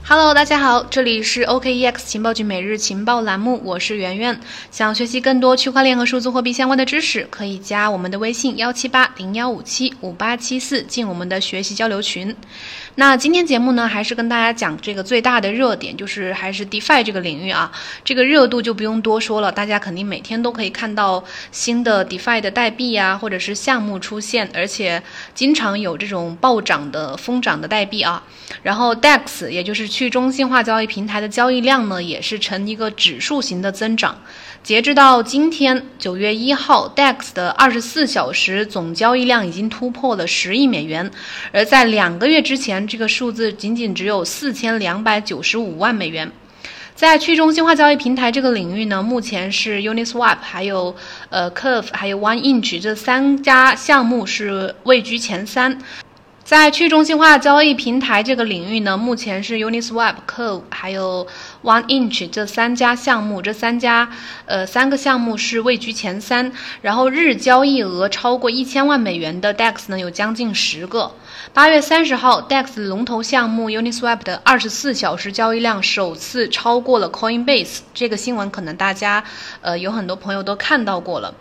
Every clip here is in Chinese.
Hello，大家好，这里是 OKEX 情报局每日情报栏目，我是圆圆。想学习更多区块链和数字货币相关的知识，可以加我们的微信幺七八零幺五七五八七四，进我们的学习交流群。那今天节目呢，还是跟大家讲这个最大的热点，就是还是 DeFi 这个领域啊。这个热度就不用多说了，大家肯定每天都可以看到新的 DeFi 的代币啊，或者是项目出现，而且经常有这种暴涨的疯涨的代币啊。然后 DEX 也就是去中心化交易平台的交易量呢，也是呈一个指数型的增长。截至到今天九月一号，DEX 的二十四小时总交易量已经突破了十亿美元，而在两个月之前，这个数字仅仅只有四千两百九十五万美元。在去中心化交易平台这个领域呢，目前是 Uniswap、还有呃 Curve、还有 OneInch 这三家项目是位居前三。在去中心化交易平台这个领域呢，目前是 Uniswap、Curve 还有 OneInch 这三家项目，这三家呃三个项目是位居前三。然后日交易额超过一千万美元的 DEX 呢有将近十个。八月三十号，DEX 龙头项目 Uniswap 的二十四小时交易量首次超过了 Coinbase。这个新闻可能大家呃有很多朋友都看到过了。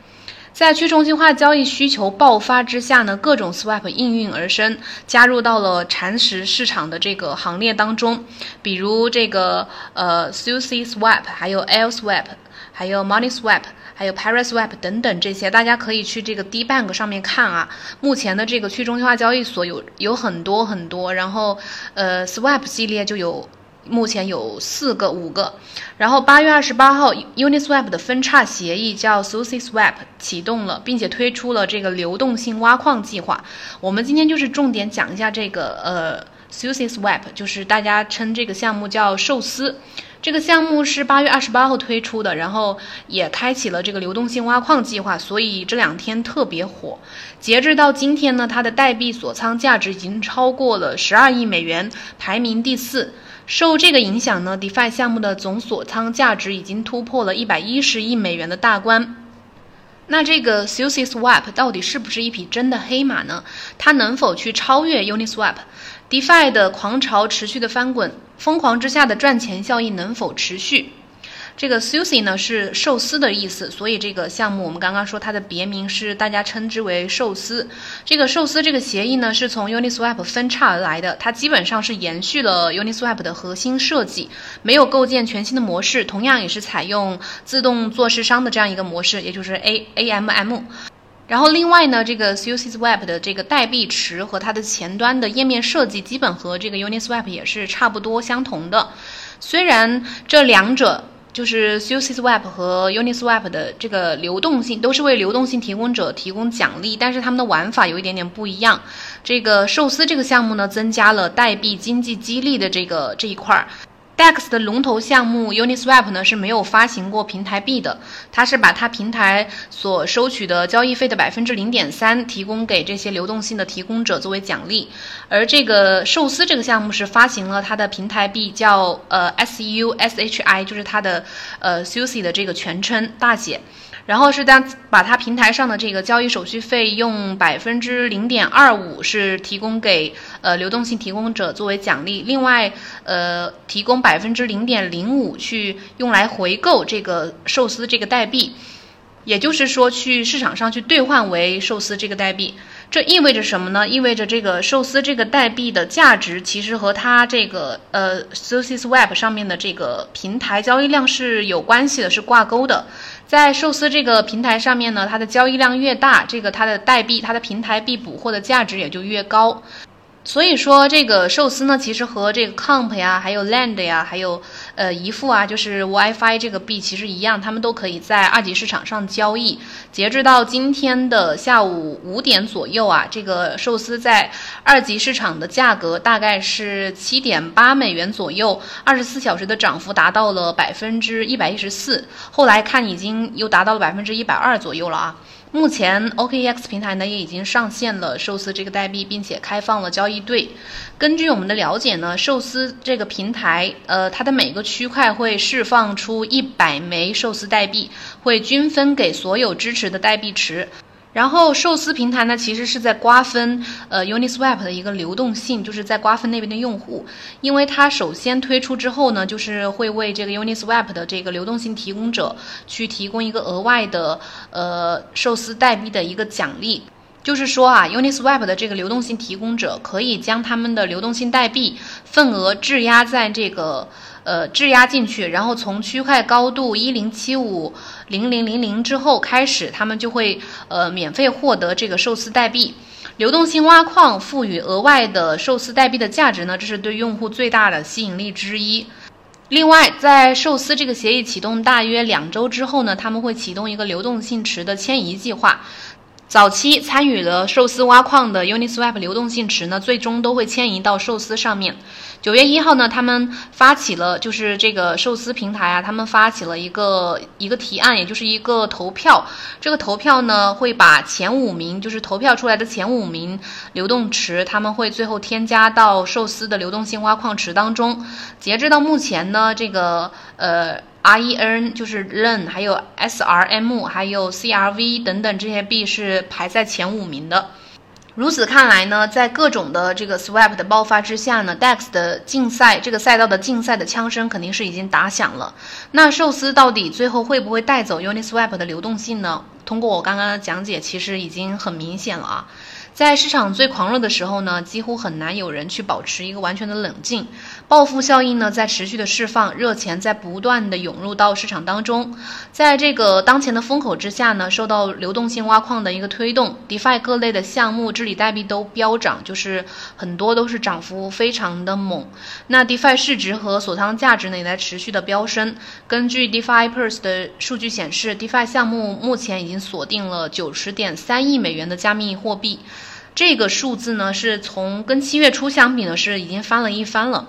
在去中心化交易需求爆发之下呢，各种 swap 应运而生，加入到了蚕食市场的这个行列当中。比如这个呃 Sushi Swap，还有 L Swap，还有 Money Swap，还有 Paraswap 等等这些，大家可以去这个 D Bank 上面看啊。目前的这个去中心化交易所有有很多很多，然后呃 Swap 系列就有。目前有四个、五个，然后八月二十八号，Uniswap 的分叉协议叫 SushiSwap 启动了，并且推出了这个流动性挖矿计划。我们今天就是重点讲一下这个呃 SushiSwap，就是大家称这个项目叫寿司。这个项目是八月二十八号推出的，然后也开启了这个流动性挖矿计划，所以这两天特别火。截至到今天呢，它的代币锁仓价值已经超过了十二亿美元，排名第四。受这个影响呢，DeFi 项目的总锁仓价值已经突破了一百一十亿美元的大关。那这个 SushiSwap 到底是不是一匹真的黑马呢？它能否去超越 Uniswap？DeFi 的狂潮持续的翻滚，疯狂之下的赚钱效应能否持续？这个 sushi 呢是寿司的意思，所以这个项目我们刚刚说它的别名是大家称之为寿司。这个寿司这个协议呢是从 Uniswap 分叉而来的，它基本上是延续了 Uniswap 的核心设计，没有构建全新的模式，同样也是采用自动做市商的这样一个模式，也就是 A A M M。然后另外呢，这个 SushiSwap 的这个代币池和它的前端的页面设计基本和这个 Uniswap 也是差不多相同的，虽然这两者。就是 SuiceSwap 和 Uniswap 的这个流动性都是为流动性提供者提供奖励，但是他们的玩法有一点点不一样。这个寿司这个项目呢，增加了代币经济激励的这个这一块儿。DEX 的龙头项目 Uniswap 呢是没有发行过平台币的，它是把它平台所收取的交易费的百分之零点三提供给这些流动性的提供者作为奖励，而这个寿司这个项目是发行了它的平台币叫呃 SUSHI，就是它的呃 Sushi 的这个全称大写。然后是当把它平台上的这个交易手续费用百分之零点二五是提供给呃流动性提供者作为奖励，另外呃提供百分之零点零五去用来回购这个寿司这个代币，也就是说去市场上去兑换为寿司这个代币。这意味着什么呢？意味着这个寿司这个代币的价值其实和它这个呃 SushiSwap 上面的这个平台交易量是有关系的，是挂钩的。在寿司这个平台上面呢，它的交易量越大，这个它的代币、它的平台币捕获的价值也就越高。所以说，这个寿司呢，其实和这个 Comp 呀，还有 Land 呀，还有呃一付啊，就是 WiFi 这个币其实一样，他们都可以在二级市场上交易。截至到今天的下午五点左右啊，这个寿司在二级市场的价格大概是七点八美元左右，二十四小时的涨幅达到了百分之一百一十四，后来看已经又达到了百分之一百二左右了啊。目前 OKEX 平台呢也已经上线了寿司这个代币，并且开放了交易对。根据我们的了解呢，寿司这个平台，呃，它的每个区块会释放出一百枚寿司代币，会均分给所有支持的代币池。然后寿司平台呢，其实是在瓜分呃 Uniswap 的一个流动性，就是在瓜分那边的用户，因为它首先推出之后呢，就是会为这个 Uniswap 的这个流动性提供者去提供一个额外的呃寿司代币的一个奖励，就是说啊，Uniswap 的这个流动性提供者可以将他们的流动性代币份额质押在这个。呃，质押进去，然后从区块高度一零七五零零零零之后开始，他们就会呃免费获得这个寿司代币。流动性挖矿赋予额外的寿司代币的价值呢，这是对用户最大的吸引力之一。另外，在寿司这个协议启动大约两周之后呢，他们会启动一个流动性池的迁移计划。早期参与了寿司挖矿的 Uniswap 流动性池呢，最终都会迁移到寿司上面。九月一号呢，他们发起了就是这个寿司平台啊，他们发起了一个一个提案，也就是一个投票。这个投票呢，会把前五名就是投票出来的前五名流动池，他们会最后添加到寿司的流动性挖矿池当中。截至到目前呢，这个呃。REN 就是 REN，还有 SRM，还有 CRV 等等这些币是排在前五名的。如此看来呢，在各种的这个 Swap 的爆发之下呢，DEX 的竞赛这个赛道的竞赛的枪声肯定是已经打响了。那寿司到底最后会不会带走 Uniswap 的流动性呢？通过我刚刚的讲解，其实已经很明显了啊。在市场最狂热的时候呢，几乎很难有人去保持一个完全的冷静。报复效应呢，在持续的释放，热钱在不断的涌入到市场当中。在这个当前的风口之下呢，受到流动性挖矿的一个推动，DeFi 各类的项目治理代币都飙涨，就是很多都是涨幅非常的猛。那 DeFi 市值和锁仓价值呢，也在持续的飙升。根据 DeFi Pulse 的数据显示，DeFi 项目目前已经锁定了九十点三亿美元的加密货币。这个数字呢，是从跟七月初相比呢，是已经翻了一番了。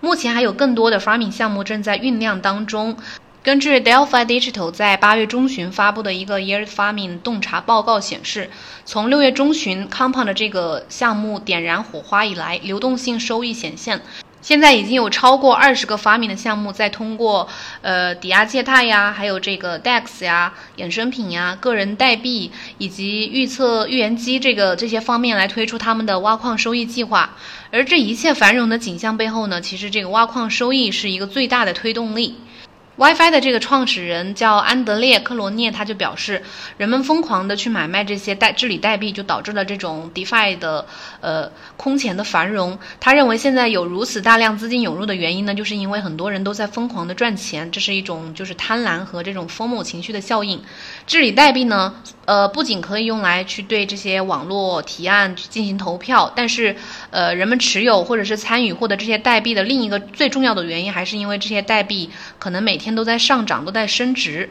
目前还有更多的 farming 项目正在酝酿当中。根据 Delphi Digital 在八月中旬发布的一个 Year Farming 洞察报告显示，从六月中旬 Compound 的这个项目点燃火花以来，流动性收益显现。现在已经有超过二十个发明的项目在通过，呃，抵押借贷呀，还有这个 DEX 呀、衍生品呀、个人代币以及预测预言机这个这些方面来推出他们的挖矿收益计划。而这一切繁荣的景象背后呢，其实这个挖矿收益是一个最大的推动力。WiFi 的这个创始人叫安德烈·克罗涅，他就表示，人们疯狂的去买卖这些代治理代币，就导致了这种 DeFi 的呃空前的繁荣。他认为现在有如此大量资金涌入的原因呢，就是因为很多人都在疯狂的赚钱，这是一种就是贪婪和这种疯魔情绪的效应。治理代币呢，呃，不仅可以用来去对这些网络提案进行投票，但是呃，人们持有或者是参与获得这些代币的另一个最重要的原因，还是因为这些代币可能每天。都在上涨，都在升值。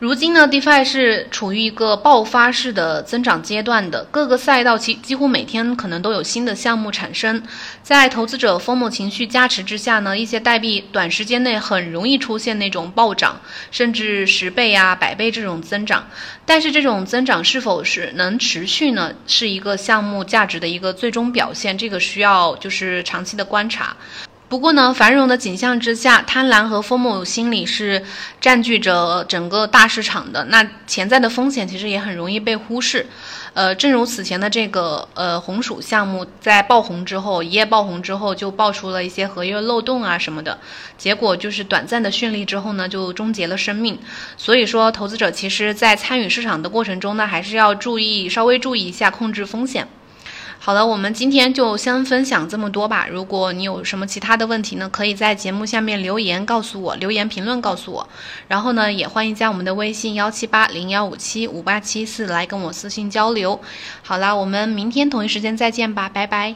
如今呢，DeFi 是处于一个爆发式的增长阶段的，各个赛道几几乎每天可能都有新的项目产生。在投资者疯魔情绪加持之下呢，一些代币短时间内很容易出现那种暴涨，甚至十倍啊、百倍这种增长。但是这种增长是否是能持续呢？是一个项目价值的一个最终表现，这个需要就是长期的观察。不过呢，繁荣的景象之下，贪婪和疯魔心理是占据着整个大市场的。那潜在的风险其实也很容易被忽视。呃，正如此前的这个呃红薯项目在爆红之后，一夜爆红之后就爆出了一些合约漏洞啊什么的，结果就是短暂的绚丽之后呢，就终结了生命。所以说，投资者其实在参与市场的过程中呢，还是要注意稍微注意一下控制风险。好了，我们今天就先分享这么多吧。如果你有什么其他的问题呢，可以在节目下面留言告诉我，留言评论告诉我。然后呢，也欢迎加我们的微信幺七八零幺五七五八七四来跟我私信交流。好了，我们明天同一时间再见吧，拜拜。